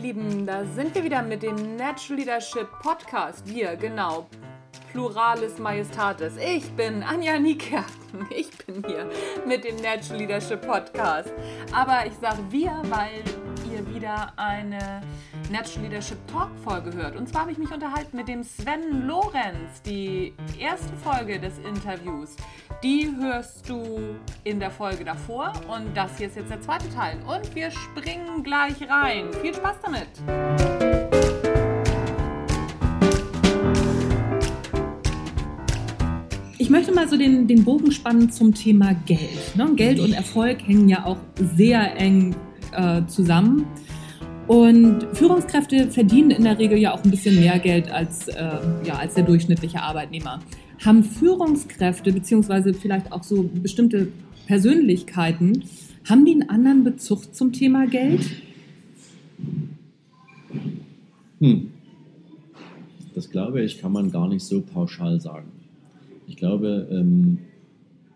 Lieben, da sind wir wieder mit dem Natural Leadership Podcast. Wir, genau. Pluralis Majestatis. Ich bin Anja Niekerken. Ich bin hier mit dem Natural Leadership Podcast. Aber ich sage wir, weil wieder eine Natural Leadership Talk Folge hört. Und zwar habe ich mich unterhalten mit dem Sven Lorenz. Die erste Folge des Interviews, die hörst du in der Folge davor. Und das hier ist jetzt der zweite Teil. Und wir springen gleich rein. Viel Spaß damit! Ich möchte mal so den, den Bogen spannen zum Thema Geld. Ne? Geld und Erfolg hängen ja auch sehr eng äh, zusammen. Und Führungskräfte verdienen in der Regel ja auch ein bisschen mehr Geld als, äh, ja, als der durchschnittliche Arbeitnehmer. Haben Führungskräfte, beziehungsweise vielleicht auch so bestimmte Persönlichkeiten, haben die einen anderen Bezug zum Thema Geld? Hm. Das glaube ich, kann man gar nicht so pauschal sagen. Ich glaube, ähm,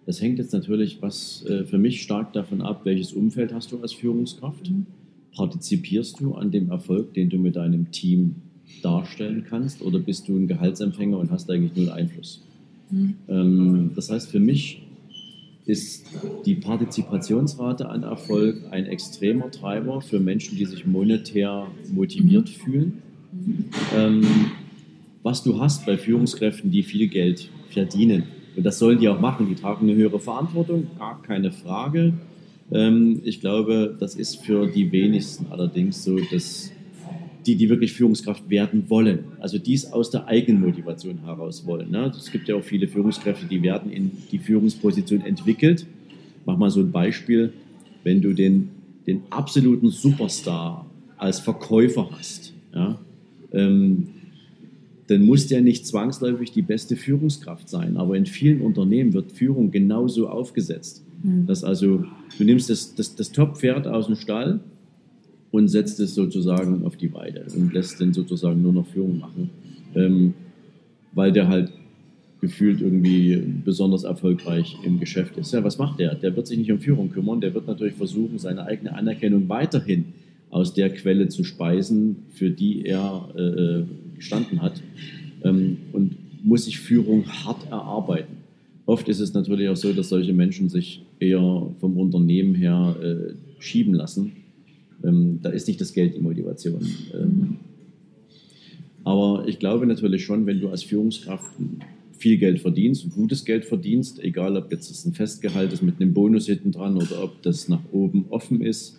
das hängt jetzt natürlich was äh, für mich stark davon ab, welches Umfeld hast du als Führungskraft. Mhm. Partizipierst du an dem Erfolg, den du mit deinem Team darstellen kannst, oder bist du ein Gehaltsempfänger und hast eigentlich null Einfluss? Mhm. Ähm, das heißt, für mich ist die Partizipationsrate an Erfolg ein extremer Treiber für Menschen, die sich monetär motiviert mhm. fühlen. Mhm. Ähm, was du hast bei Führungskräften, die viel Geld verdienen. Und das sollen die auch machen. Die tragen eine höhere Verantwortung, gar keine Frage. Ähm, ich glaube, das ist für die wenigsten allerdings so, dass die, die wirklich Führungskraft werden wollen. Also dies aus der eigenen Motivation heraus wollen. Ne? Es gibt ja auch viele Führungskräfte, die werden in die Führungsposition entwickelt. Mach mal so ein Beispiel. Wenn du den, den absoluten Superstar als Verkäufer hast, ja, ähm, dann muss der nicht zwangsläufig die beste Führungskraft sein. Aber in vielen Unternehmen wird Führung genauso aufgesetzt. Mhm. Dass also, du nimmst das, das, das Top-Pferd aus dem Stall und setzt es sozusagen auf die Weide und lässt den sozusagen nur noch Führung machen, ähm, weil der halt gefühlt irgendwie besonders erfolgreich im Geschäft ist. Ja, was macht der? Der wird sich nicht um Führung kümmern, der wird natürlich versuchen, seine eigene Anerkennung weiterhin aus der Quelle zu speisen, für die er äh, gestanden hat ähm, und muss sich Führung hart erarbeiten. Oft ist es natürlich auch so, dass solche Menschen sich eher vom Unternehmen her äh, schieben lassen. Ähm, da ist nicht das Geld die Motivation. Ähm, aber ich glaube natürlich schon, wenn du als Führungskraft viel Geld verdienst, gutes Geld verdienst, egal ob jetzt das ein Festgehalt ist mit einem Bonus hinten dran oder ob das nach oben offen ist,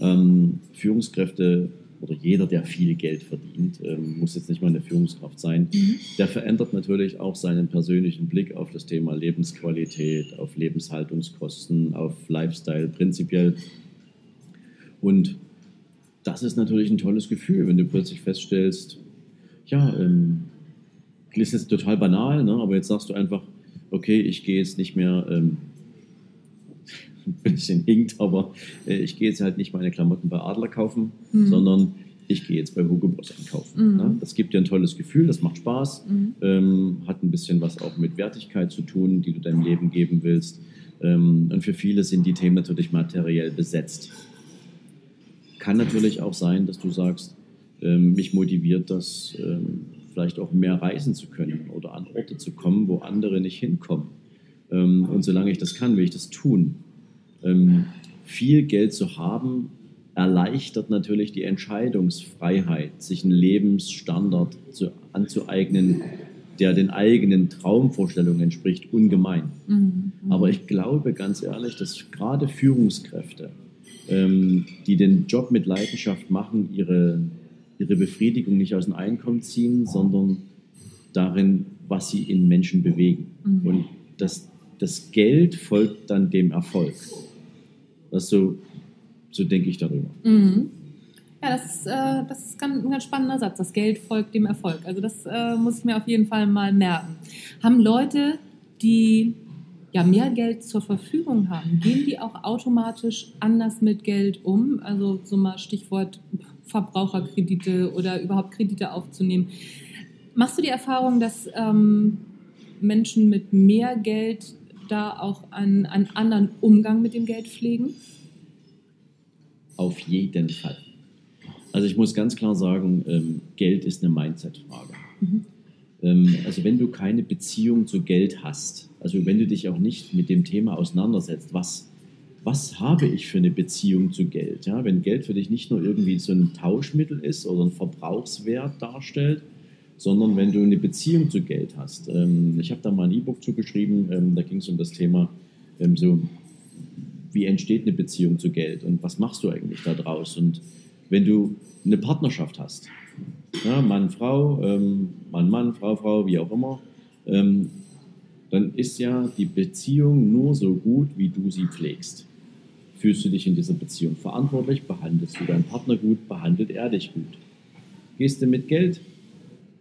ähm, Führungskräfte oder jeder, der viel Geld verdient, ähm, muss jetzt nicht mal eine Führungskraft sein, mhm. der verändert natürlich auch seinen persönlichen Blick auf das Thema Lebensqualität, auf Lebenshaltungskosten, auf Lifestyle prinzipiell. Und das ist natürlich ein tolles Gefühl, wenn du plötzlich feststellst, ja, ähm, ist jetzt total banal, ne? aber jetzt sagst du einfach, okay, ich gehe jetzt nicht mehr ähm, ein bisschen hinkt, aber äh, ich gehe jetzt halt nicht meine Klamotten bei Adler kaufen, mhm. sondern ich gehe jetzt bei Hugo Boss einkaufen. Mhm. Ne? Das gibt dir ein tolles Gefühl, das macht Spaß, mhm. ähm, hat ein bisschen was auch mit Wertigkeit zu tun, die du deinem Leben geben willst. Ähm, und für viele sind die Themen natürlich materiell besetzt. Kann natürlich auch sein, dass du sagst, ähm, mich motiviert das, ähm, vielleicht auch mehr reisen zu können oder an Orte zu kommen, wo andere nicht hinkommen. Ähm, und solange ich das kann, will ich das tun. Ähm, viel Geld zu haben, erleichtert natürlich die Entscheidungsfreiheit, sich einen Lebensstandard zu, anzueignen, der den eigenen Traumvorstellungen entspricht, ungemein. Mhm. Aber ich glaube ganz ehrlich, dass gerade Führungskräfte, ähm, die den Job mit Leidenschaft machen, ihre, ihre Befriedigung nicht aus dem Einkommen ziehen, sondern darin, was sie in Menschen bewegen. Mhm. Und das, das Geld folgt dann dem Erfolg. Das so, so denke ich darüber. Mhm. Ja, das ist, äh, das ist ein ganz spannender Satz. Das Geld folgt dem Erfolg. Also das äh, muss ich mir auf jeden Fall mal merken. Haben Leute, die ja mehr Geld zur Verfügung haben, gehen die auch automatisch anders mit Geld um? Also so mal Stichwort Verbraucherkredite oder überhaupt Kredite aufzunehmen. Machst du die Erfahrung, dass ähm, Menschen mit mehr Geld da auch einen, einen anderen Umgang mit dem Geld pflegen? Auf jeden Fall. Also ich muss ganz klar sagen, ähm, Geld ist eine Mindset-Frage. Mhm. Ähm, also wenn du keine Beziehung zu Geld hast, also wenn du dich auch nicht mit dem Thema auseinandersetzt, was, was habe ich für eine Beziehung zu Geld? Ja, wenn Geld für dich nicht nur irgendwie so ein Tauschmittel ist oder ein Verbrauchswert darstellt, sondern wenn du eine Beziehung zu Geld hast. Ähm, ich habe da mal ein E-Book zugeschrieben, ähm, da ging es um das Thema, ähm, so, wie entsteht eine Beziehung zu Geld und was machst du eigentlich da draus? Und wenn du eine Partnerschaft hast, Mann, Frau, Mann, Mann, Frau, Frau, wie auch immer, dann ist ja die Beziehung nur so gut, wie du sie pflegst. Fühlst du dich in dieser Beziehung verantwortlich, behandelst du deinen Partner gut, behandelt er dich gut. Gehst du mit Geld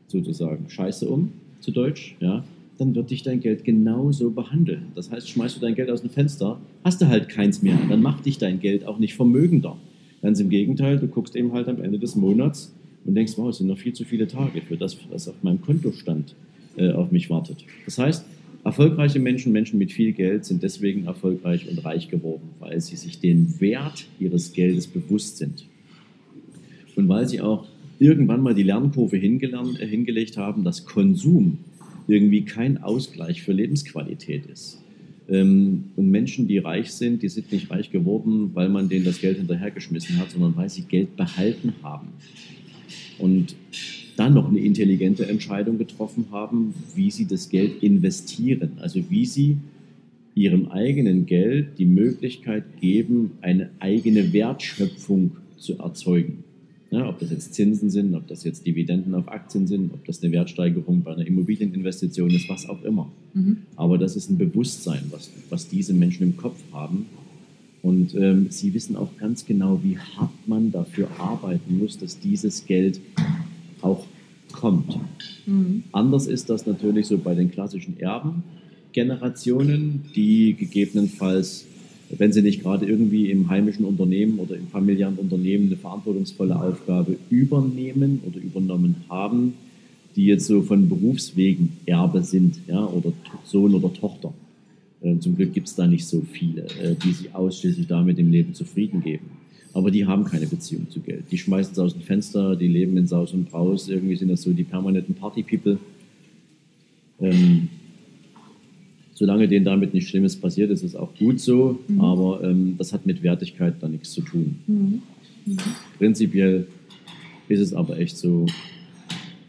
sozusagen Scheiße um, zu Deutsch, ja, dann wird dich dein Geld genauso behandeln. Das heißt, schmeißt du dein Geld aus dem Fenster, hast du halt keins mehr. Dann macht dich dein Geld auch nicht vermögender. Ganz im Gegenteil, du guckst eben halt am Ende des Monats und denkst, wow, es sind noch viel zu viele Tage für das, was auf meinem Kontostand äh, auf mich wartet. Das heißt, erfolgreiche Menschen, Menschen mit viel Geld, sind deswegen erfolgreich und reich geworden, weil sie sich den Wert ihres Geldes bewusst sind. Und weil sie auch irgendwann mal die Lernkurve hingelernt, äh, hingelegt haben, dass Konsum irgendwie kein Ausgleich für Lebensqualität ist. Ähm, und Menschen, die reich sind, die sind nicht reich geworden, weil man denen das Geld hinterhergeschmissen hat, sondern weil sie Geld behalten haben. Und dann noch eine intelligente Entscheidung getroffen haben, wie sie das Geld investieren. Also wie sie ihrem eigenen Geld die Möglichkeit geben, eine eigene Wertschöpfung zu erzeugen. Ja, ob das jetzt Zinsen sind, ob das jetzt Dividenden auf Aktien sind, ob das eine Wertsteigerung bei einer Immobilieninvestition ist, was auch immer. Mhm. Aber das ist ein Bewusstsein, was, was diese Menschen im Kopf haben. Und ähm, sie wissen auch ganz genau, wie hart man dafür arbeiten muss, dass dieses Geld auch kommt. Mhm. Anders ist das natürlich so bei den klassischen Erbengenerationen, die gegebenenfalls wenn sie nicht gerade irgendwie im heimischen Unternehmen oder im familiären Unternehmen eine verantwortungsvolle Aufgabe übernehmen oder übernommen haben, die jetzt so von Berufswegen Erbe sind, ja, oder Sohn oder Tochter. Äh, zum Glück gibt es da nicht so viele, äh, die sich ausschließlich damit im Leben zufrieden geben. Aber die haben keine Beziehung zu Geld. Die schmeißen es aus dem Fenster, die leben in Saus und Braus. Irgendwie sind das so die permanenten Party-People. Ähm, solange denen damit nichts Schlimmes passiert, ist es auch gut so, mhm. aber ähm, das hat mit Wertigkeit da nichts zu tun. Mhm. Mhm. Prinzipiell ist es aber echt so,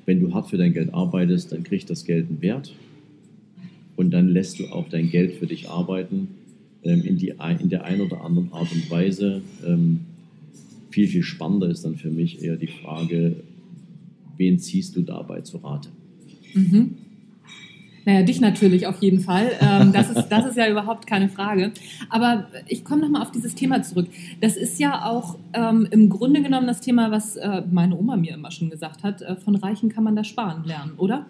wenn du hart für dein Geld arbeitest, dann kriegt das Geld einen Wert und dann lässt du auch dein Geld für dich arbeiten ähm, in, die, in der einen oder anderen Art und Weise. Ähm, viel, viel spannender ist dann für mich eher die Frage, wen ziehst du dabei zu Rate? Mhm. Naja, dich natürlich auf jeden Fall. Ähm, das, ist, das ist ja überhaupt keine Frage. Aber ich komme nochmal auf dieses Thema zurück. Das ist ja auch ähm, im Grunde genommen das Thema, was äh, meine Oma mir immer schon gesagt hat. Äh, von Reichen kann man das sparen lernen, oder?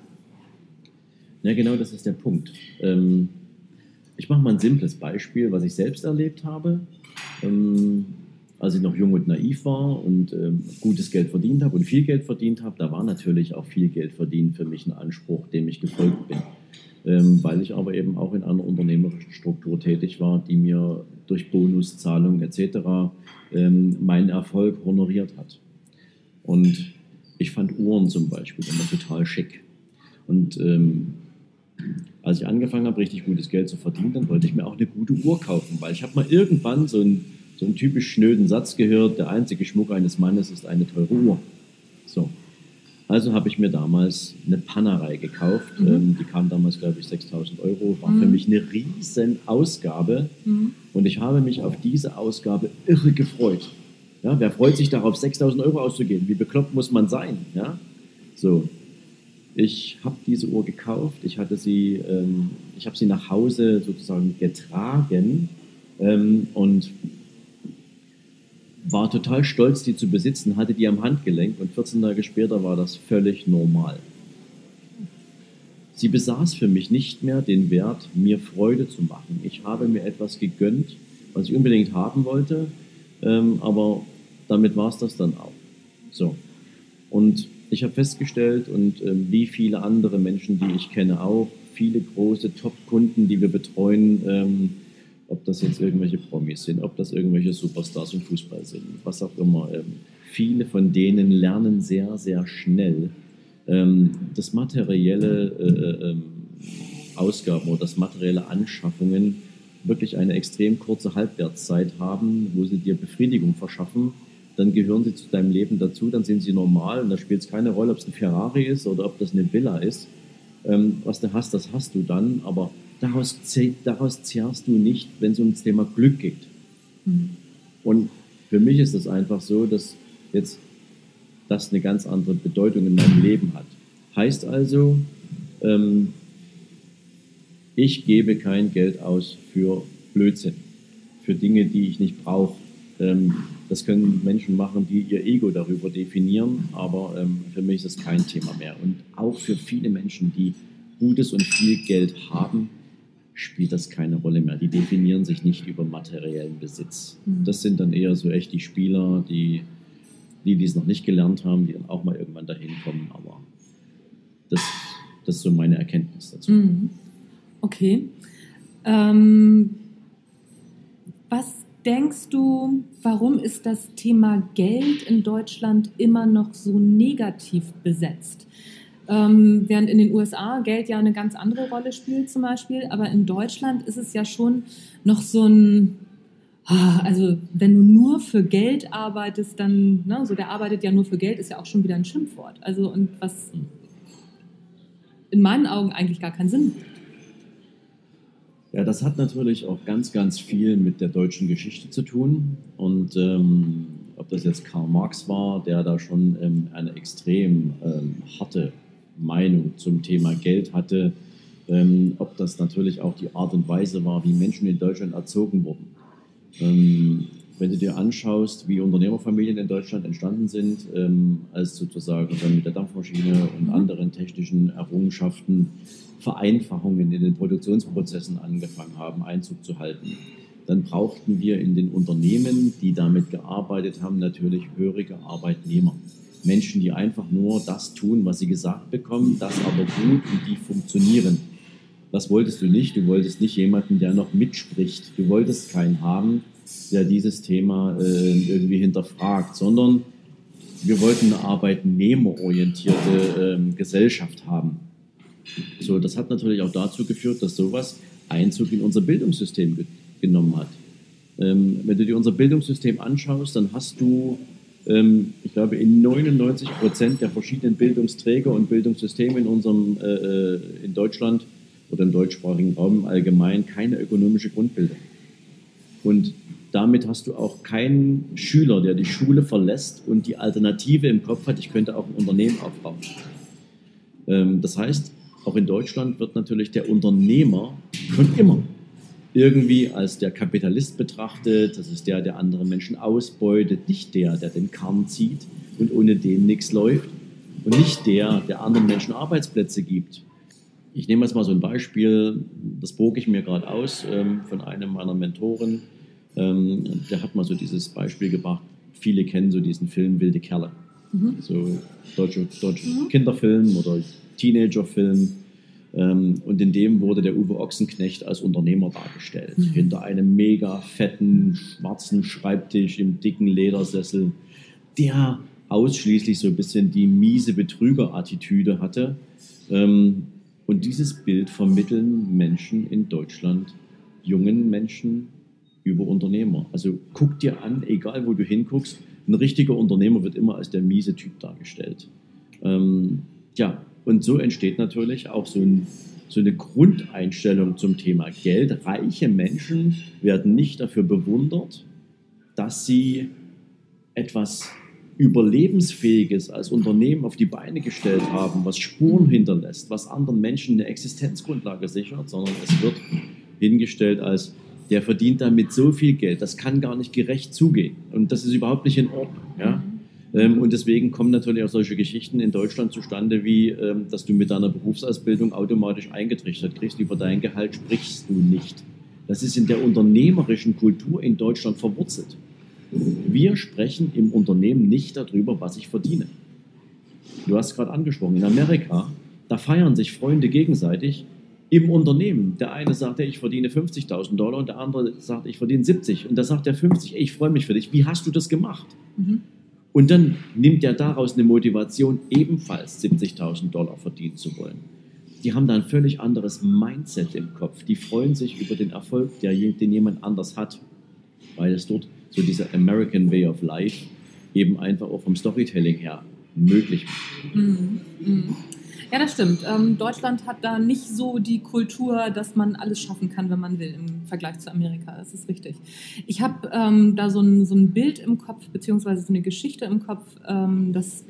Ja, genau, das ist der Punkt. Ähm, ich mache mal ein simples Beispiel, was ich selbst erlebt habe. Ähm, als ich noch jung und naiv war und ähm, gutes Geld verdient habe und viel Geld verdient habe, da war natürlich auch viel Geld verdient für mich ein Anspruch, dem ich gefolgt bin ähm, weil ich aber eben auch in einer unternehmerischen Struktur tätig war, die mir durch Bonuszahlungen etc. Ähm, meinen Erfolg honoriert hat. Und ich fand Uhren zum Beispiel immer total schick. Und ähm, als ich angefangen habe, richtig gutes Geld zu verdienen, dann wollte ich mir auch eine gute Uhr kaufen, weil ich habe mal irgendwann so einen, so einen typisch schnöden Satz gehört, der einzige Schmuck eines Mannes ist eine teure Uhr. So. Also habe ich mir damals eine Panerei gekauft. Mhm. Ähm, die kam damals, glaube ich, 6000 Euro. War mhm. für mich eine riesen Ausgabe. Mhm. Und ich habe mich auf diese Ausgabe irre gefreut. Ja, wer freut sich darauf, 6000 Euro auszugeben? Wie bekloppt muss man sein? Ja? So. Ich habe diese Uhr gekauft. Ich hatte sie, ähm, ich habe sie nach Hause sozusagen getragen. Ähm, und war total stolz, die zu besitzen, hatte die am Handgelenk und 14 Tage später war das völlig normal. Sie besaß für mich nicht mehr den Wert, mir Freude zu machen. Ich habe mir etwas gegönnt, was ich unbedingt haben wollte, ähm, aber damit war es das dann auch. So. Und ich habe festgestellt, und ähm, wie viele andere Menschen, die ich kenne, auch, viele große Top-Kunden, die wir betreuen, ähm, ob das jetzt irgendwelche Promis sind, ob das irgendwelche Superstars im Fußball sind, was auch immer. Ähm, viele von denen lernen sehr, sehr schnell ähm, das materielle äh, ähm, Ausgaben oder das materielle Anschaffungen wirklich eine extrem kurze Halbwertszeit haben, wo sie dir Befriedigung verschaffen, dann gehören sie zu deinem Leben dazu, dann sind sie normal und da spielt es keine Rolle, ob es ein Ferrari ist oder ob das eine Villa ist. Ähm, was du hast, das hast du dann, aber daraus, daraus zehrst du nicht, wenn es ums Thema Glück geht. Mhm. Und für mich ist das einfach so, dass jetzt das eine ganz andere Bedeutung in meinem Leben hat. Heißt also, ähm, ich gebe kein Geld aus für Blödsinn, für Dinge, die ich nicht brauche. Ähm, das können Menschen machen, die ihr Ego darüber definieren, aber ähm, für mich ist das kein Thema mehr. Und auch für viele Menschen, die gutes und viel Geld haben, spielt das keine Rolle mehr. Die definieren sich nicht über materiellen Besitz. Mhm. Das sind dann eher so echt die Spieler, die, die, die es noch nicht gelernt haben, die dann auch mal irgendwann dahin kommen. Aber das, das ist so meine Erkenntnis dazu. Mhm. Okay. Ähm, was denkst du, warum ist das Thema Geld in Deutschland immer noch so negativ besetzt? Ähm, während in den USA Geld ja eine ganz andere Rolle spielt zum Beispiel, aber in Deutschland ist es ja schon noch so ein, ah, also wenn du nur für Geld arbeitest, dann, ne, so der arbeitet ja nur für Geld, ist ja auch schon wieder ein Schimpfwort. Also und was in meinen Augen eigentlich gar keinen Sinn macht. Ja, das hat natürlich auch ganz, ganz viel mit der deutschen Geschichte zu tun. Und ähm, ob das jetzt Karl Marx war, der da schon ähm, eine extrem ähm, harte Meinung zum Thema Geld hatte, ähm, ob das natürlich auch die Art und Weise war, wie Menschen in Deutschland erzogen wurden. Ähm, wenn du dir anschaust, wie Unternehmerfamilien in Deutschland entstanden sind, ähm, als sozusagen dann mit der Dampfmaschine und mhm. anderen technischen Errungenschaften Vereinfachungen in den Produktionsprozessen angefangen haben, Einzug zu halten, dann brauchten wir in den Unternehmen, die damit gearbeitet haben, natürlich hörige Arbeitnehmer. Menschen, die einfach nur das tun, was sie gesagt bekommen, das aber gut und die funktionieren. Das wolltest du nicht. Du wolltest nicht jemanden, der noch mitspricht. Du wolltest keinen haben, der dieses Thema äh, irgendwie hinterfragt, sondern wir wollten eine arbeitnehmerorientierte äh, Gesellschaft haben. So, das hat natürlich auch dazu geführt, dass sowas Einzug in unser Bildungssystem ge genommen hat. Ähm, wenn du dir unser Bildungssystem anschaust, dann hast du, ich glaube, in 99 Prozent der verschiedenen Bildungsträger und Bildungssysteme in unserem äh, äh, in Deutschland oder im deutschsprachigen Raum allgemein keine ökonomische Grundbildung. Und damit hast du auch keinen Schüler, der die Schule verlässt und die Alternative im Kopf hat, ich könnte auch ein Unternehmen aufbauen. Ähm, das heißt, auch in Deutschland wird natürlich der Unternehmer schon immer irgendwie als der Kapitalist betrachtet. Das ist der, der andere Menschen ausbeutet, nicht der, der den Karren zieht und ohne den nichts läuft und nicht der, der anderen Menschen Arbeitsplätze gibt. Ich nehme jetzt mal so ein Beispiel, das bog ich mir gerade aus ähm, von einem meiner Mentoren. Ähm, der hat mal so dieses Beispiel gebracht. Viele kennen so diesen Film Wilde Kerle. Mhm. So deutscher deutsche mhm. Kinderfilm oder Teenagerfilm. Ähm, und in dem wurde der Uwe Ochsenknecht als Unternehmer dargestellt. Mhm. Hinter einem mega fetten, schwarzen Schreibtisch im dicken Ledersessel, der ausschließlich so ein bisschen die miese Betrügerattitüde hatte. Ähm, und dieses Bild vermitteln Menschen in Deutschland, jungen Menschen, über Unternehmer. Also guck dir an, egal wo du hinguckst, ein richtiger Unternehmer wird immer als der miese Typ dargestellt. Ähm, ja, und so entsteht natürlich auch so, ein, so eine Grundeinstellung zum Thema Geld. Reiche Menschen werden nicht dafür bewundert, dass sie etwas Überlebensfähiges als Unternehmen auf die Beine gestellt haben, was Spuren hinterlässt, was anderen Menschen eine Existenzgrundlage sichert, sondern es wird hingestellt als der verdient damit so viel Geld, das kann gar nicht gerecht zugehen. Und das ist überhaupt nicht in Ordnung. Ja? Ähm, und deswegen kommen natürlich auch solche Geschichten in Deutschland zustande, wie ähm, dass du mit deiner Berufsausbildung automatisch eingetrichtert kriegst, über dein Gehalt sprichst du nicht. Das ist in der unternehmerischen Kultur in Deutschland verwurzelt. Wir sprechen im Unternehmen nicht darüber, was ich verdiene. Du hast gerade angesprochen, in Amerika, da feiern sich Freunde gegenseitig, im Unternehmen. Der eine sagt, ich verdiene 50.000 Dollar und der andere sagt, ich verdiene 70. Und da sagt der 50, ich freue mich für dich. Wie hast du das gemacht? Mhm. Und dann nimmt er daraus eine Motivation, ebenfalls 70.000 Dollar verdienen zu wollen. Die haben da ein völlig anderes Mindset im Kopf. Die freuen sich über den Erfolg, der, den jemand anders hat, weil es dort so dieser American Way of Life eben einfach auch vom Storytelling her möglich macht. Mhm. Mhm. Ja, das stimmt. Ähm, Deutschland hat da nicht so die Kultur, dass man alles schaffen kann, wenn man will, im Vergleich zu Amerika. Das ist richtig. Ich habe ähm, da so ein, so ein Bild im Kopf, beziehungsweise so eine Geschichte im Kopf, ähm, dass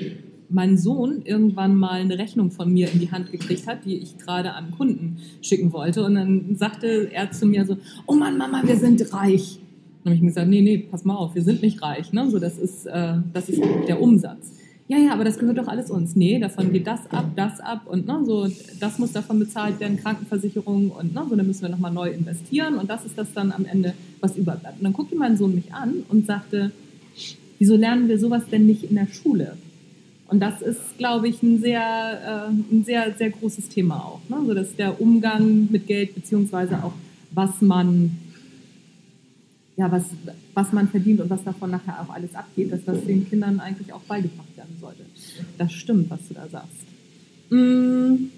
mein Sohn irgendwann mal eine Rechnung von mir in die Hand gekriegt hat, die ich gerade einem Kunden schicken wollte. Und dann sagte er zu mir so, oh Mann, Mama, wir sind reich. Dann habe ich mir gesagt, nee, nee, pass mal auf, wir sind nicht reich. Ne? So, das, ist, äh, das ist der Umsatz ja, ja, aber das gehört doch alles uns. Nee, davon geht das ab, das ab und ne, so, das muss davon bezahlt werden, Krankenversicherung und ne, so, dann müssen wir nochmal neu investieren und das ist das dann am Ende, was überbleibt. Und dann guckte mein Sohn mich an und sagte, wieso lernen wir sowas denn nicht in der Schule? Und das ist, glaube ich, ein sehr, äh, ein sehr, sehr großes Thema auch. Ne? So, dass der Umgang mit Geld, beziehungsweise auch, was man ja, was, was man verdient und was davon nachher auch alles abgeht, dass das den Kindern eigentlich auch beigebracht werden sollte. Das stimmt, was du da sagst. Mhm.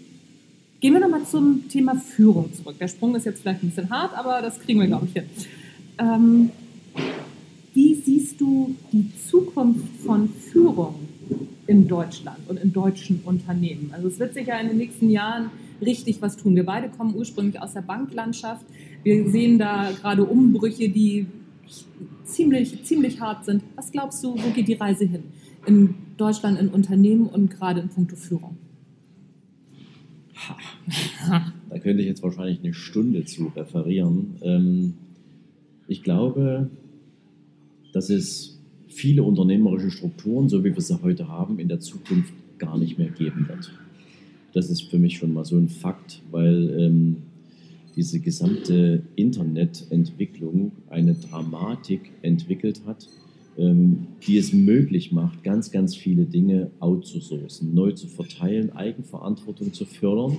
Gehen wir nochmal zum Thema Führung zurück. Der Sprung ist jetzt vielleicht ein bisschen hart, aber das kriegen wir, glaube ich, hin. Ähm, wie siehst du die Zukunft von Führung in Deutschland und in deutschen Unternehmen? Also es wird sich ja in den nächsten Jahren richtig was tun. Wir beide kommen ursprünglich aus der Banklandschaft. Wir sehen da gerade Umbrüche, die ziemlich, ziemlich hart sind. Was glaubst du, wo geht die Reise hin? In Deutschland, in Unternehmen und gerade in puncto Führung? Da könnte ich jetzt wahrscheinlich eine Stunde zu referieren. Ähm, ich glaube, dass es viele unternehmerische Strukturen, so wie wir sie heute haben, in der Zukunft gar nicht mehr geben wird. Das ist für mich schon mal so ein Fakt, weil ähm, diese gesamte Internetentwicklung eine Dramatik entwickelt hat, ähm, die es möglich macht, ganz, ganz viele Dinge outzusourcen, neu zu verteilen, Eigenverantwortung zu fördern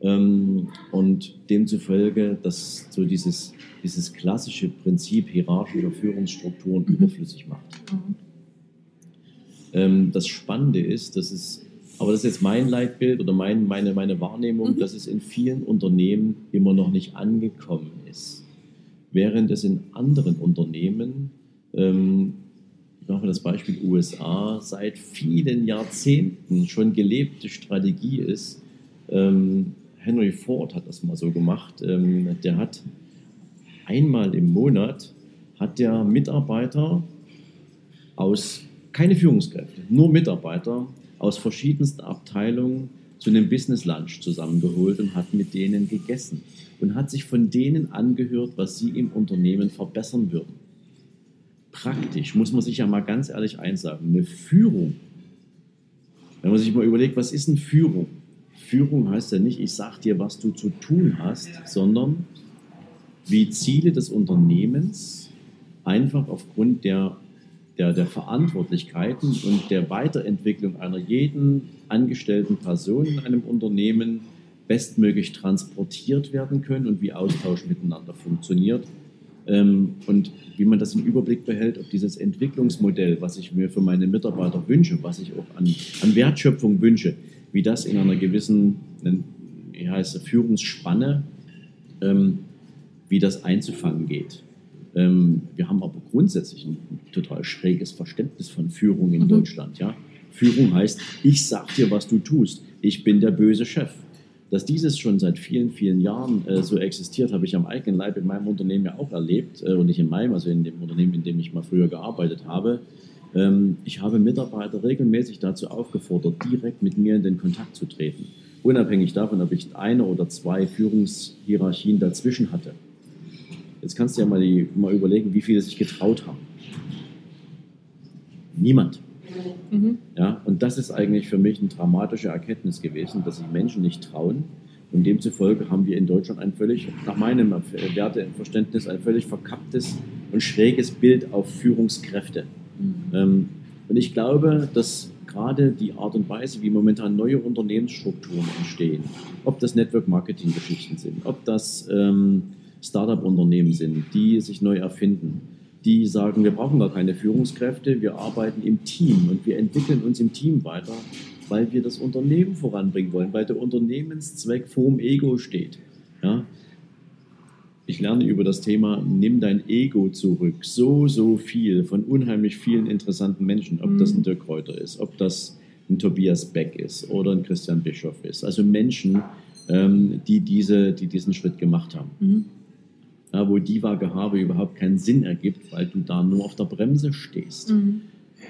ähm, und demzufolge, dass so dieses, dieses klassische Prinzip hierarchischer Führungsstrukturen mhm. überflüssig macht. Mhm. Ähm, das Spannende ist, dass es aber das ist jetzt mein Leitbild oder mein, meine, meine Wahrnehmung, mhm. dass es in vielen Unternehmen immer noch nicht angekommen ist. Während es in anderen Unternehmen, ähm, ich mache das Beispiel USA, seit vielen Jahrzehnten schon gelebte Strategie ist. Ähm, Henry Ford hat das mal so gemacht. Ähm, der hat einmal im Monat hat der Mitarbeiter aus keine Führungskräfte, nur Mitarbeiter aus verschiedensten Abteilungen zu einem Business Lunch zusammengeholt und hat mit denen gegessen und hat sich von denen angehört, was sie im Unternehmen verbessern würden. Praktisch muss man sich ja mal ganz ehrlich einsagen, eine Führung, wenn man sich mal überlegt, was ist eine Führung? Führung heißt ja nicht, ich sage dir, was du zu tun hast, sondern wie Ziele des Unternehmens einfach aufgrund der der, der Verantwortlichkeiten und der Weiterentwicklung einer jeden angestellten Person in einem Unternehmen bestmöglich transportiert werden können und wie Austausch miteinander funktioniert. Ähm, und wie man das im Überblick behält, ob dieses Entwicklungsmodell, was ich mir für meine Mitarbeiter wünsche, was ich auch an, an Wertschöpfung wünsche, wie das in einer gewissen, wie heißt Führungsspanne, ähm, wie das einzufangen geht. Ähm, wir haben aber grundsätzlich ein total schräges Verständnis von Führung in mhm. Deutschland. Ja? Führung heißt, ich sag dir, was du tust. Ich bin der böse Chef. Dass dieses schon seit vielen, vielen Jahren äh, so existiert, habe ich am eigenen Leib in meinem Unternehmen ja auch erlebt. Äh, und nicht in meinem, also in dem Unternehmen, in dem ich mal früher gearbeitet habe. Ähm, ich habe Mitarbeiter regelmäßig dazu aufgefordert, direkt mit mir in den Kontakt zu treten. Unabhängig davon, ob ich eine oder zwei Führungshierarchien dazwischen hatte. Jetzt kannst du ja mal, die, mal überlegen, wie viele sich getraut haben. Niemand. Mhm. Ja, und das ist eigentlich für mich eine dramatische Erkenntnis gewesen, dass sich Menschen nicht trauen. Und demzufolge haben wir in Deutschland ein völlig, nach meinem Werteverständnis, ein völlig verkapptes und schräges Bild auf Führungskräfte. Mhm. Ähm, und ich glaube, dass gerade die Art und Weise, wie momentan neue Unternehmensstrukturen entstehen, ob das Network-Marketing-Geschichten sind, ob das ähm, Startup-Unternehmen sind, die sich neu erfinden, die sagen, wir brauchen gar keine Führungskräfte, wir arbeiten im Team und wir entwickeln uns im Team weiter, weil wir das Unternehmen voranbringen wollen, weil der Unternehmenszweck vorm Ego steht. Ja? Ich lerne über das Thema Nimm dein Ego zurück. So, so viel von unheimlich vielen interessanten Menschen, ob das ein mhm. Dirk Reuter ist, ob das ein Tobias Beck ist oder ein Christian Bischoff ist. Also Menschen, ähm, die, diese, die diesen Schritt gemacht haben. Mhm ja, wo Diva-Gehabe überhaupt keinen Sinn ergibt, weil du da nur auf der Bremse stehst. Mhm.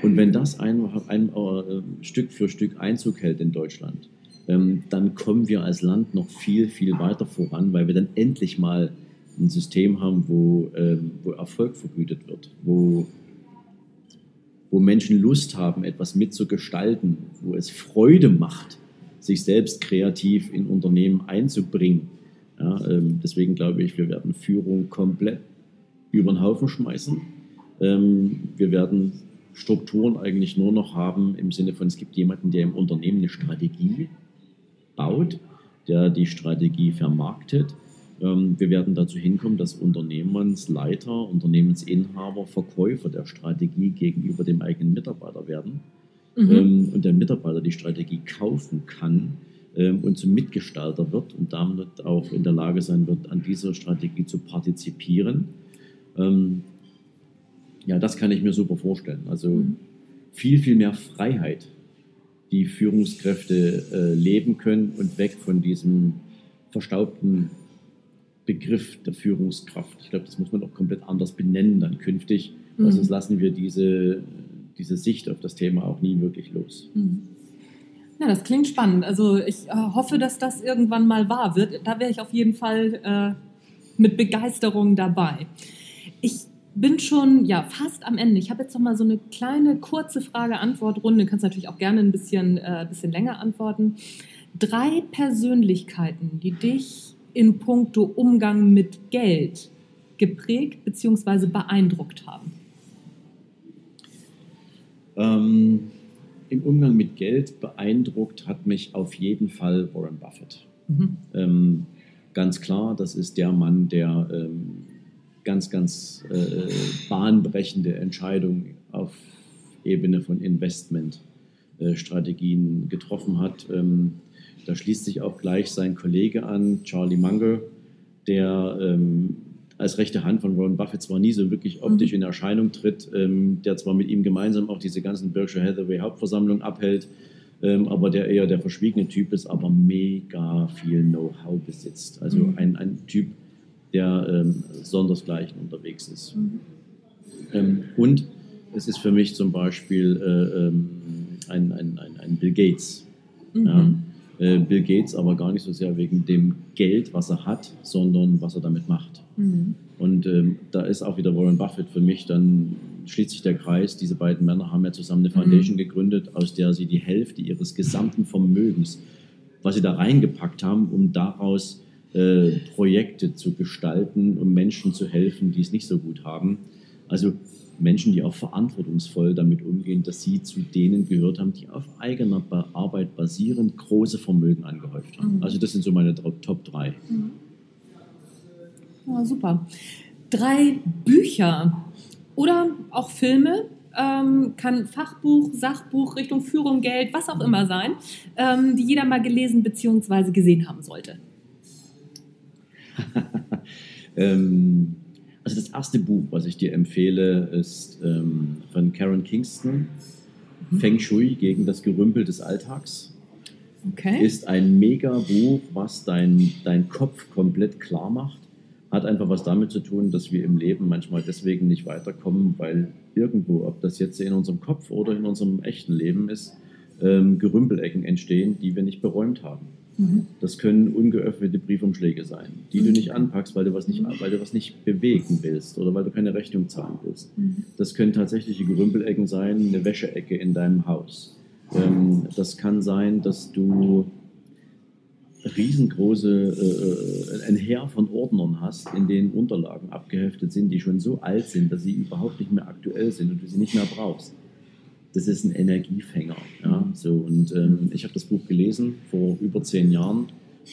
Und wenn das ein, ein äh, Stück für Stück Einzug hält in Deutschland, ähm, dann kommen wir als Land noch viel, viel weiter voran, weil wir dann endlich mal ein System haben, wo, ähm, wo Erfolg vergütet wird, wo, wo Menschen Lust haben, etwas mitzugestalten, wo es Freude macht, sich selbst kreativ in Unternehmen einzubringen ja, ähm, deswegen glaube ich, wir werden Führung komplett über den Haufen schmeißen. Ähm, wir werden Strukturen eigentlich nur noch haben im Sinne von, es gibt jemanden, der im Unternehmen eine Strategie baut, der die Strategie vermarktet. Ähm, wir werden dazu hinkommen, dass Unternehmensleiter, Unternehmensinhaber, Verkäufer der Strategie gegenüber dem eigenen Mitarbeiter werden mhm. Ähm, und der Mitarbeiter die Strategie kaufen kann und zum Mitgestalter wird und damit auch in der Lage sein wird, an dieser Strategie zu partizipieren. Ähm, ja, das kann ich mir super vorstellen. Also mhm. viel, viel mehr Freiheit, die Führungskräfte äh, leben können und weg von diesem verstaubten Begriff der Führungskraft. Ich glaube, das muss man auch komplett anders benennen dann künftig. Mhm. Also lassen wir diese, diese Sicht auf das Thema auch nie wirklich los. Mhm. Ja, das klingt spannend. Also ich äh, hoffe, dass das irgendwann mal wahr wird. Da wäre ich auf jeden Fall äh, mit Begeisterung dabei. Ich bin schon ja fast am Ende. Ich habe jetzt noch mal so eine kleine kurze Frage-Antwort-Runde. Du kannst natürlich auch gerne ein bisschen, äh, bisschen länger antworten. Drei Persönlichkeiten, die dich in puncto Umgang mit Geld geprägt bzw. beeindruckt haben. Ähm im Umgang mit Geld beeindruckt hat mich auf jeden Fall Warren Buffett. Mhm. Ähm, ganz klar, das ist der Mann, der ähm, ganz, ganz äh, bahnbrechende Entscheidungen auf Ebene von Investmentstrategien äh, getroffen hat. Ähm, da schließt sich auch gleich sein Kollege an, Charlie Munger, der ähm, als rechte Hand von Warren Buffett zwar nie so wirklich optisch mhm. in Erscheinung tritt, ähm, der zwar mit ihm gemeinsam auch diese ganzen Berkshire Hathaway Hauptversammlungen abhält, ähm, aber der eher der verschwiegene Typ ist, aber mega viel Know-how besitzt. Also mhm. ein, ein Typ, der ähm, sondersgleichen unterwegs ist. Mhm. Ähm, und es ist für mich zum Beispiel äh, ähm, ein, ein, ein, ein, Bill Gates. Mhm. Ja, äh, Bill Gates aber gar nicht so sehr wegen dem Geld, was er hat, sondern was er damit macht. Mhm. Und ähm, da ist auch wieder Warren Buffett für mich, dann schließt sich der Kreis. Diese beiden Männer haben ja zusammen eine mhm. Foundation mhm. gegründet, aus der sie die Hälfte ihres gesamten Vermögens, was sie da reingepackt haben, um daraus äh, Projekte zu gestalten, um Menschen zu helfen, die es nicht so gut haben. Also Menschen, die auch verantwortungsvoll damit umgehen, dass sie zu denen gehört haben, die auf eigener Arbeit basierend große Vermögen angehäuft haben. Mhm. Also das sind so meine Top 3. Mhm. Ja, super. Drei Bücher oder auch Filme, ähm, kann Fachbuch, Sachbuch, Richtung Führung, Geld, was auch immer sein, ähm, die jeder mal gelesen bzw. gesehen haben sollte. ähm, also das erste Buch, was ich dir empfehle, ist ähm, von Karen Kingston, mhm. Feng Shui gegen das Gerümpel des Alltags. Okay. Ist ein mega Buch, was dein, dein Kopf komplett klar macht. Hat einfach was damit zu tun, dass wir im Leben manchmal deswegen nicht weiterkommen, weil irgendwo, ob das jetzt in unserem Kopf oder in unserem echten Leben ist, ähm, Gerümpelecken entstehen, die wir nicht beräumt haben. Mhm. Das können ungeöffnete Briefumschläge sein, die mhm. du nicht anpackst, weil du, was nicht, weil du was nicht bewegen willst oder weil du keine Rechnung zahlen willst. Mhm. Das können tatsächliche Gerümpelecken sein, eine Wäscheecke in deinem Haus. Ähm, das kann sein, dass du riesengroße, äh, äh, ein Heer von Ordnern hast, in denen Unterlagen abgeheftet sind, die schon so alt sind, dass sie überhaupt nicht mehr aktuell sind und du sie nicht mehr brauchst. das ist ein Energiefänger. Ja? So, und ähm, ich habe das Buch gelesen vor über zehn Jahren,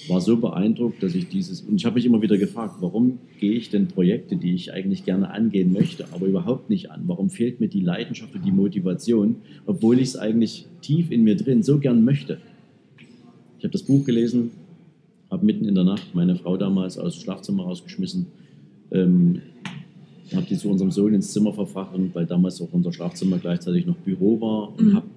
war so beeindruckt, dass ich dieses, und ich habe mich immer wieder gefragt, warum gehe ich denn Projekte, die ich eigentlich gerne angehen möchte, aber überhaupt nicht an? Warum fehlt mir die Leidenschaft und die Motivation, obwohl ich es eigentlich tief in mir drin so gern möchte? Ich habe das Buch gelesen, habe mitten in der Nacht meine Frau damals aus dem Schlafzimmer rausgeschmissen, ähm, habe die zu unserem Sohn ins Zimmer verfracht, weil damals auch unser Schlafzimmer gleichzeitig noch Büro war und mhm. habe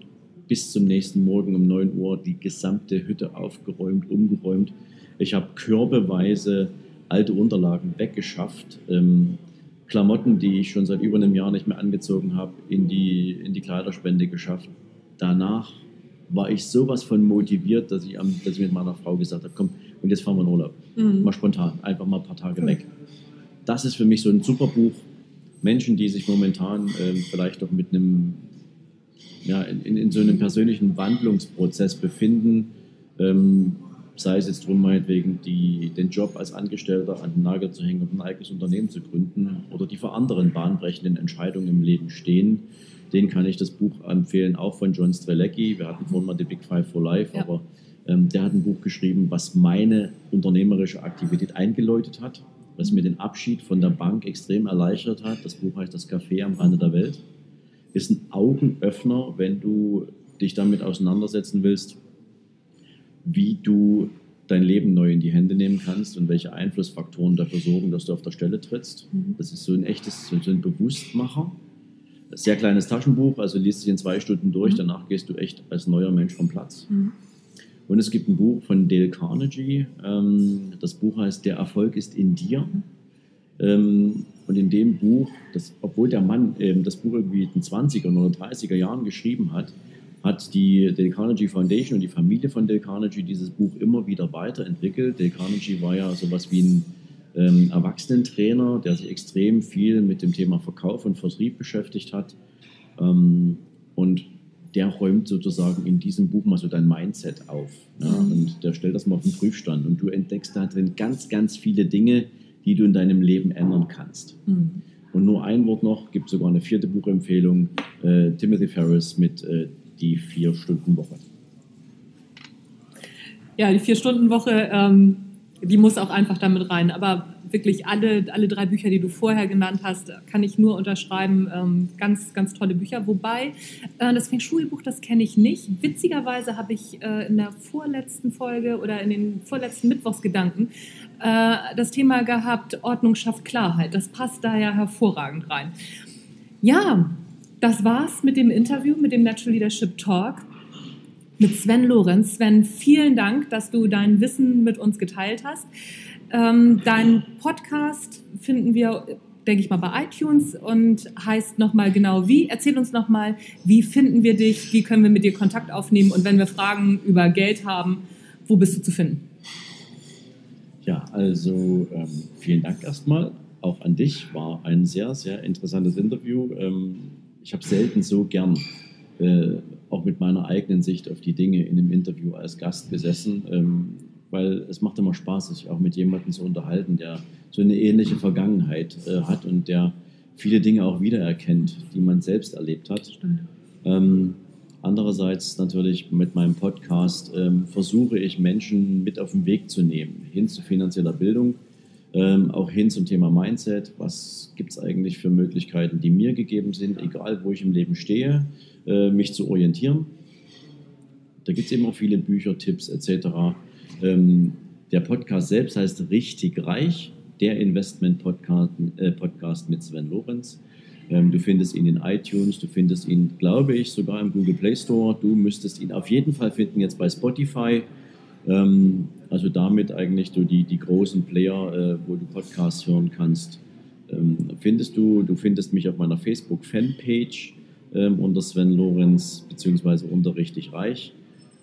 bis zum nächsten Morgen um 9 Uhr die gesamte Hütte aufgeräumt, umgeräumt. Ich habe körbeweise alte Unterlagen weggeschafft, ähm, Klamotten, die ich schon seit über einem Jahr nicht mehr angezogen habe, in die, in die Kleiderspende geschafft. Danach war ich sowas von motiviert, dass ich, dass ich mit meiner Frau gesagt habe, komm, und jetzt fahren wir in Urlaub. Mhm. Mal spontan, einfach mal ein paar Tage weg. Das ist für mich so ein super Buch. Menschen, die sich momentan äh, vielleicht auch mit einem, ja, in, in, so einem persönlichen Wandlungsprozess befinden, ähm, sei es jetzt darum, meinetwegen die, den Job als Angestellter an den Nagel zu hängen und ein eigenes Unternehmen zu gründen oder die vor anderen bahnbrechenden Entscheidungen im Leben stehen, den kann ich das Buch empfehlen, auch von John Strelecki. Wir hatten vorhin mal The Big Five for Life, ja. aber ähm, der hat ein Buch geschrieben, was meine unternehmerische Aktivität eingeläutet hat, was mir den Abschied von der Bank extrem erleichtert hat. Das Buch heißt Das Café am Rande der Welt. Ist ein Augenöffner, wenn du dich damit auseinandersetzen willst, wie du dein Leben neu in die Hände nehmen kannst und welche Einflussfaktoren dafür sorgen, dass du auf der Stelle trittst. Mhm. Das ist so ein echtes, so ein Bewusstmacher. Sehr kleines Taschenbuch, also liest dich in zwei Stunden durch, mhm. danach gehst du echt als neuer Mensch vom Platz. Mhm. Und es gibt ein Buch von Dale Carnegie. Ähm, das Buch heißt Der Erfolg ist in dir. Ähm, und in dem Buch, das, obwohl der Mann ähm, das Buch irgendwie in den 20er oder 30er Jahren geschrieben hat, hat die Dale Carnegie Foundation und die Familie von Dale Carnegie dieses Buch immer wieder weiterentwickelt. Dale Carnegie war ja sowas wie ein ähm, Erwachsenentrainer, der sich extrem viel mit dem Thema Verkauf und Vertrieb beschäftigt hat. Ähm, und der räumt sozusagen in diesem Buch mal so dein Mindset auf. Ja? Mhm. Und der stellt das mal auf den Prüfstand. Und du entdeckst da drin ganz, ganz viele Dinge, die du in deinem Leben ändern kannst. Mhm. Und nur ein Wort noch, gibt sogar eine vierte Buchempfehlung, äh, Timothy Ferris mit äh, Die Vier-Stunden-Woche. Ja, die Vier-Stunden-Woche, ähm, die muss auch einfach damit rein. Aber wirklich alle, alle drei Bücher, die du vorher genannt hast, kann ich nur unterschreiben. Ähm, ganz, ganz tolle Bücher. Wobei, äh, das Feng Shui-Buch, das kenne ich nicht. Witzigerweise habe ich äh, in der vorletzten Folge oder in den vorletzten Mittwochsgedanken äh, das Thema gehabt, Ordnung schafft Klarheit. Das passt da ja hervorragend rein. Ja, das war's mit dem Interview, mit dem Natural Leadership Talk mit Sven Lorenz. Sven, vielen Dank, dass du dein Wissen mit uns geteilt hast. Ähm, dein Podcast finden wir, denke ich mal, bei iTunes und heißt nochmal genau wie. Erzähl uns nochmal, wie finden wir dich, wie können wir mit dir Kontakt aufnehmen und wenn wir Fragen über Geld haben, wo bist du zu finden? Ja, also ähm, vielen Dank erstmal. Auch an dich war ein sehr, sehr interessantes Interview. Ähm, ich habe selten so gern äh, auch mit meiner eigenen Sicht auf die Dinge in einem Interview als Gast gesessen. Ähm, weil es macht immer Spaß, sich auch mit jemandem zu unterhalten, der so eine ähnliche Vergangenheit äh, hat und der viele Dinge auch wiedererkennt, die man selbst erlebt hat. Ähm, andererseits natürlich mit meinem Podcast ähm, versuche ich Menschen mit auf den Weg zu nehmen, hin zu finanzieller Bildung, ähm, auch hin zum Thema Mindset. Was gibt es eigentlich für Möglichkeiten, die mir gegeben sind, egal wo ich im Leben stehe, äh, mich zu orientieren. Da gibt es eben auch viele Bücher, Tipps etc. Ähm, der Podcast selbst heißt Richtig Reich, der Investment-Podcast äh, Podcast mit Sven Lorenz. Ähm, du findest ihn in iTunes, du findest ihn, glaube ich, sogar im Google Play Store. Du müsstest ihn auf jeden Fall finden jetzt bei Spotify. Ähm, also damit eigentlich du die, die großen Player, äh, wo du Podcasts hören kannst, ähm, findest du. Du findest mich auf meiner Facebook-Fanpage ähm, unter Sven Lorenz beziehungsweise unter Richtig Reich.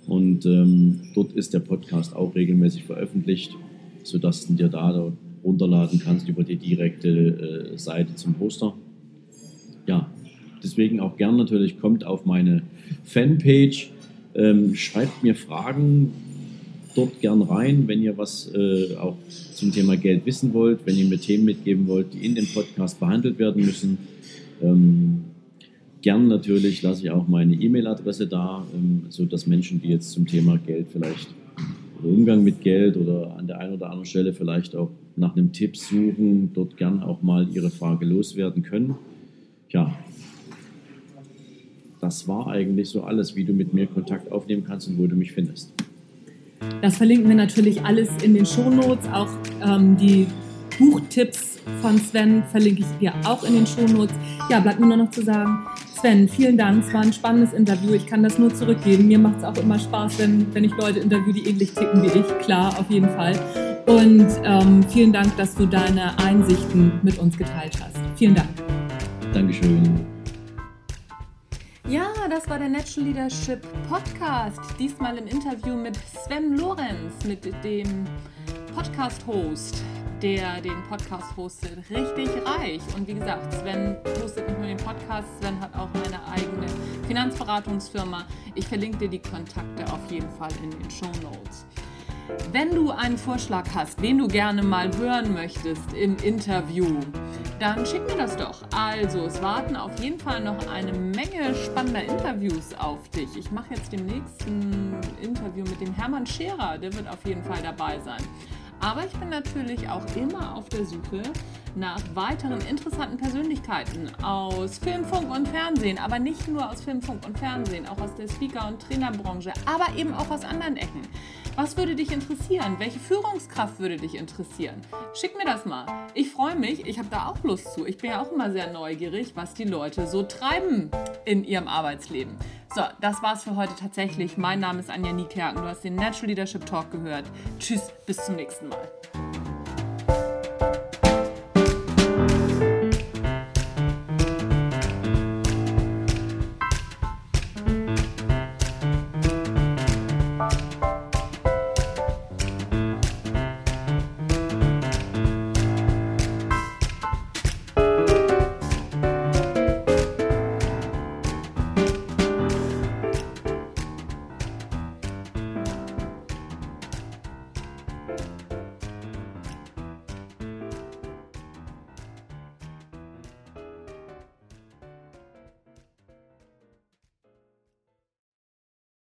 Und ähm, dort ist der Podcast auch regelmäßig veröffentlicht, sodass du dir da runterladen kannst über die direkte äh, Seite zum Poster. Ja, deswegen auch gern natürlich kommt auf meine Fanpage, ähm, schreibt mir Fragen dort gern rein, wenn ihr was äh, auch zum Thema Geld wissen wollt, wenn ihr mir Themen mitgeben wollt, die in dem Podcast behandelt werden müssen. Ähm, gern natürlich lasse ich auch meine E-Mail-Adresse da, ähm, sodass Menschen, die jetzt zum Thema Geld vielleicht oder Umgang mit Geld oder an der einen oder anderen Stelle vielleicht auch nach einem Tipp suchen, dort gern auch mal ihre Frage loswerden können. Ja, das war eigentlich so alles, wie du mit mir Kontakt aufnehmen kannst und wo du mich findest. Das verlinken wir natürlich alles in den Shownotes, auch ähm, die Buchtipps von Sven verlinke ich dir auch in den Shownotes. Ja, bleibt mir nur noch zu sagen, Sven, vielen Dank. Es war ein spannendes Interview. Ich kann das nur zurückgeben. Mir macht es auch immer Spaß, wenn, wenn ich Leute interview, die ähnlich ticken wie ich. Klar, auf jeden Fall. Und ähm, vielen Dank, dass du deine Einsichten mit uns geteilt hast. Vielen Dank. Dankeschön. Ja, das war der Natural Leadership Podcast. Diesmal im Interview mit Sven Lorenz, mit dem Podcast-Host der den Podcast hostet, richtig reich. Und wie gesagt, Sven hostet nicht nur den Podcast, Sven hat auch eine eigene Finanzberatungsfirma. Ich verlinke dir die Kontakte auf jeden Fall in den Show Notes. Wenn du einen Vorschlag hast, den du gerne mal hören möchtest im Interview, dann schick mir das doch. Also, es warten auf jeden Fall noch eine Menge spannender Interviews auf dich. Ich mache jetzt den nächsten Interview mit dem Hermann Scherer, der wird auf jeden Fall dabei sein. Aber ich bin natürlich auch immer auf der Suche nach weiteren interessanten Persönlichkeiten aus Film, Funk und Fernsehen. Aber nicht nur aus Film, Funk und Fernsehen, auch aus der Speaker- und Trainerbranche, aber eben auch aus anderen Ecken. Was würde dich interessieren? Welche Führungskraft würde dich interessieren? Schick mir das mal. Ich freue mich. Ich habe da auch Lust zu. Ich bin ja auch immer sehr neugierig, was die Leute so treiben in ihrem Arbeitsleben. So, das war's für heute tatsächlich. Mein Name ist Anja Niekerken. Du hast den Natural Leadership Talk gehört. Tschüss, bis zum nächsten Mal.